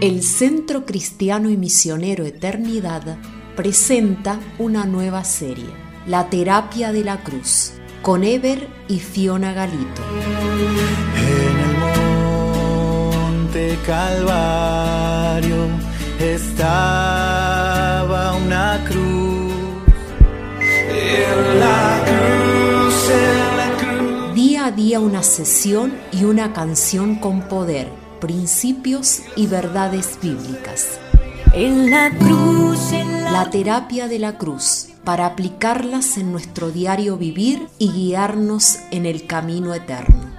El Centro Cristiano y Misionero Eternidad presenta una nueva serie, La Terapia de la Cruz, con Ever y Fiona Galito. En el monte Calvario estaba una cruz. En la cruz, en la cruz. Día a día una sesión y una canción con poder, principios y verdades bíblicas. En la cruz, en la, La terapia de la cruz, para aplicarlas en nuestro diario vivir y guiarnos en el camino eterno.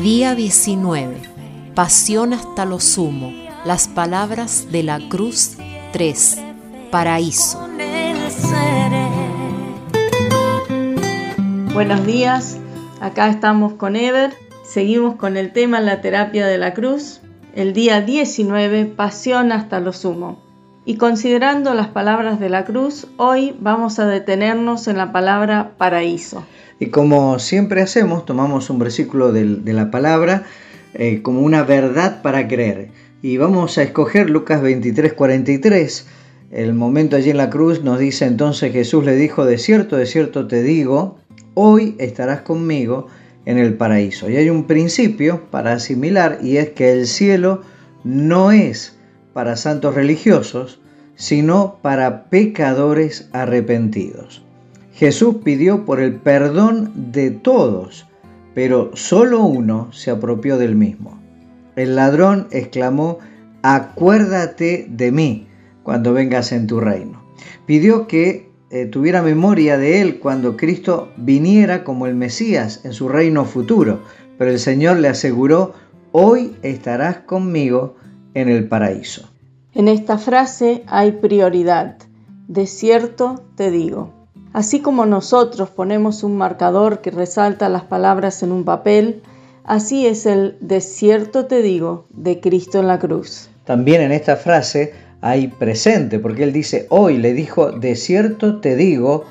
Día 19. Pasión hasta lo sumo. Las palabras de la cruz 3. Paraíso. Buenos días, acá estamos con Ever, seguimos con el tema La terapia de la cruz, el día 19, Pasión hasta lo sumo. Y considerando las palabras de la cruz, hoy vamos a detenernos en la palabra paraíso. Y como siempre hacemos, tomamos un versículo de, la palabra eh, como una verdad para creer. Y vamos a escoger Lucas 23, 43. El momento allí en la cruz nos dice entonces Jesús le dijo, de cierto, de cierto te digo, hoy estarás conmigo en el paraíso. Y hay un principio para asimilar y es que el cielo no es para santos religiosos, sino para pecadores arrepentidos. Jesús pidió por el perdón de todos, pero solo uno se apropió del mismo. El ladrón exclamó, acuérdate de mí cuando vengas en tu reino. Pidió que eh, tuviera memoria de él cuando Cristo viniera como el Mesías en su reino futuro, pero el Señor le aseguró, hoy estarás conmigo en el paraíso. En esta frase hay prioridad. De cierto te digo. Así como nosotros ponemos un marcador que resalta las palabras en un papel, así es el de cierto te digo de Cristo en la cruz. También en esta frase hay presente, porque él dice, hoy le dijo, de cierto te digo,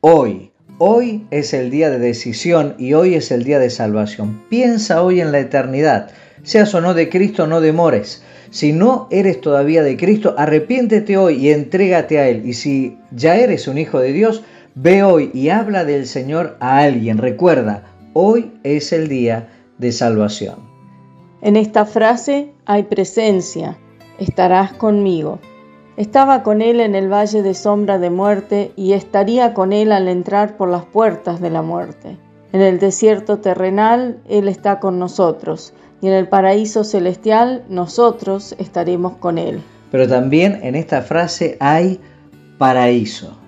hoy. Hoy es el día de decisión y hoy es el día de salvación. Piensa hoy en la eternidad. Seas o no de Cristo, no demores. Si no eres todavía de Cristo, arrepiéntete hoy y entrégate a Él. Y si ya eres un hijo de Dios, ve hoy y habla del Señor a alguien. Recuerda, hoy es el día de salvación. En esta frase hay presencia. Estarás conmigo. Estaba con él en el valle de sombra de muerte y estaría con él al entrar por las puertas de la muerte. En el desierto terrenal él está con nosotros y en el paraíso celestial nosotros estaremos con él. Pero también en esta frase hay paraíso.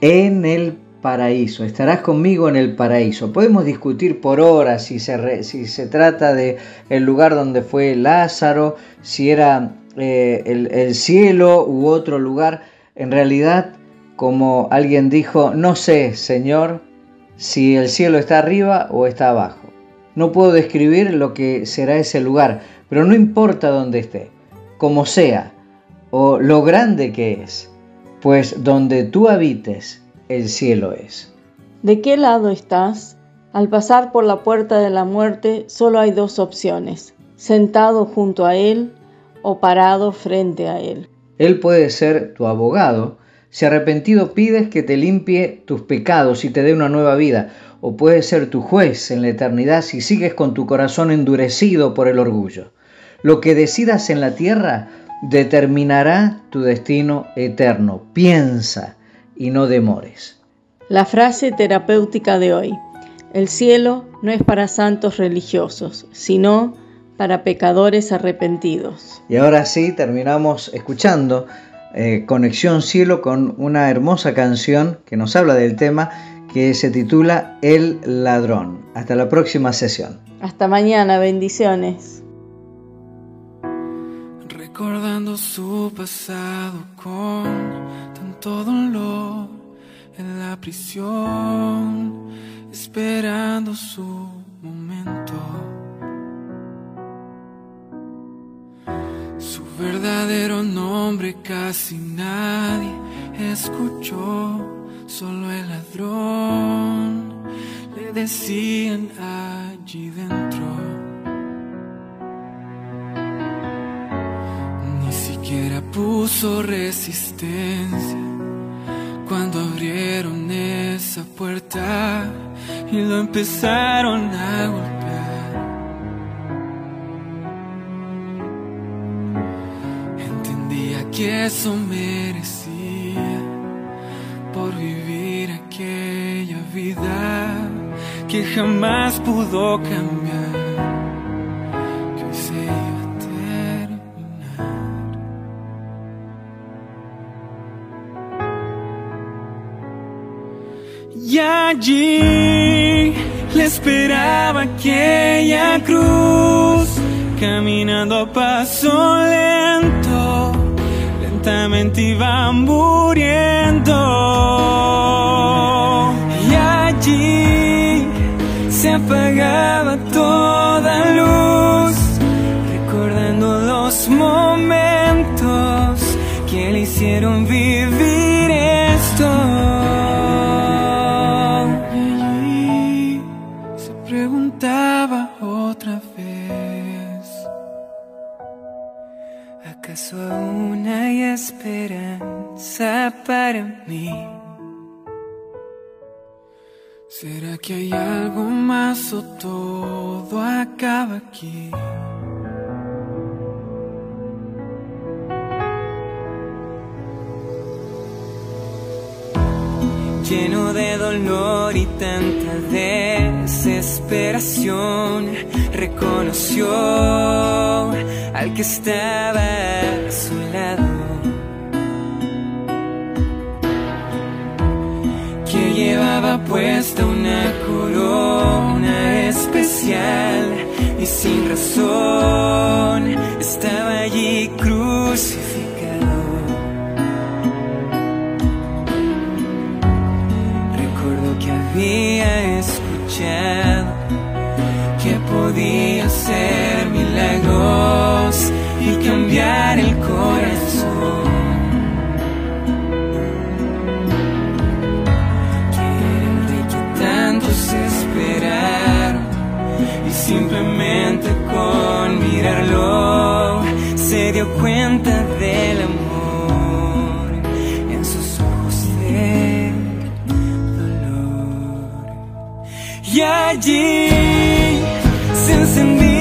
En el paraíso. Estarás conmigo en el paraíso. Podemos discutir por horas si se, si se trata de el lugar donde fue Lázaro, si era eh, el, el cielo u otro lugar. En realidad, como alguien dijo, no sé, Señor, si el cielo está arriba o está abajo. No puedo describir lo que será ese lugar, pero no importa dónde esté, como sea, o lo grande que es, pues donde tú habites, el cielo es. ¿De qué lado estás? Al pasar por la puerta de la muerte solo hay dos opciones, sentado junto a él o parado frente a él. Él puede ser tu abogado, si arrepentido pides que te limpie tus pecados y te dé una nueva vida, o puede ser tu juez en la eternidad si sigues con tu corazón endurecido por el orgullo. Lo que decidas en la tierra determinará tu destino eterno. Piensa y no demores. La frase terapéutica de hoy. El cielo no es para santos religiosos, sino para pecadores arrepentidos. Y ahora sí, terminamos escuchando eh, Conexión Cielo con una hermosa canción que nos habla del tema que se titula El ladrón. Hasta la próxima sesión. Hasta mañana, bendiciones. Recordando su pasado con tanto dolor en la prisión, esperando su momento. Verdadero nombre casi nadie escuchó, solo el ladrón le decían allí dentro. opuso resistencia cuando abrieron esa puerta y lo empezaron a golpear. Que eso merecía por vivir aquella vida que jamás pudo cambiar. Que se iba a terminar. Y allí le esperaba aquella cruz, caminando a paso lento, lentamente muriendo. Y allí se apagaba toda luz, recordando los momentos que le hicieron ¿Acaso aún hay esperanza para mí? ¿Será que hay algo más o todo acaba aquí? Lleno de dolor y tanta desesperación, reconoció al que estaba a su lado. que llevaba puesta una corona Había escuchado que podía hacer milagros y cambiar el corazón. el rey que tantos esperaron y simplemente con mirarlo se dio cuenta IG စင်စင်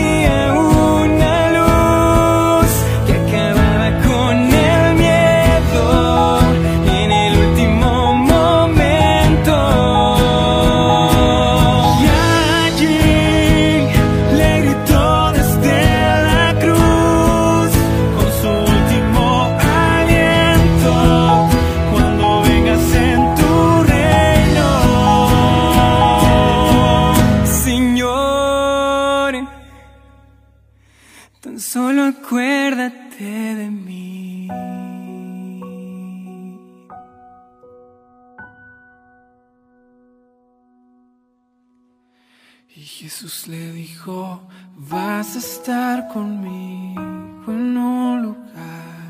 Jesús le dijo, vas a estar conmigo en un lugar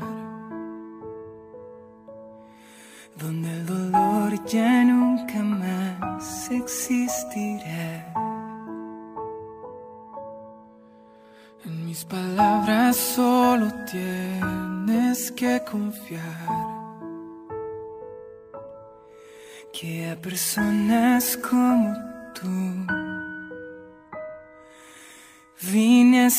donde el dolor ya nunca más existirá. En mis palabras solo tienes que confiar que a personas como tú Vine a.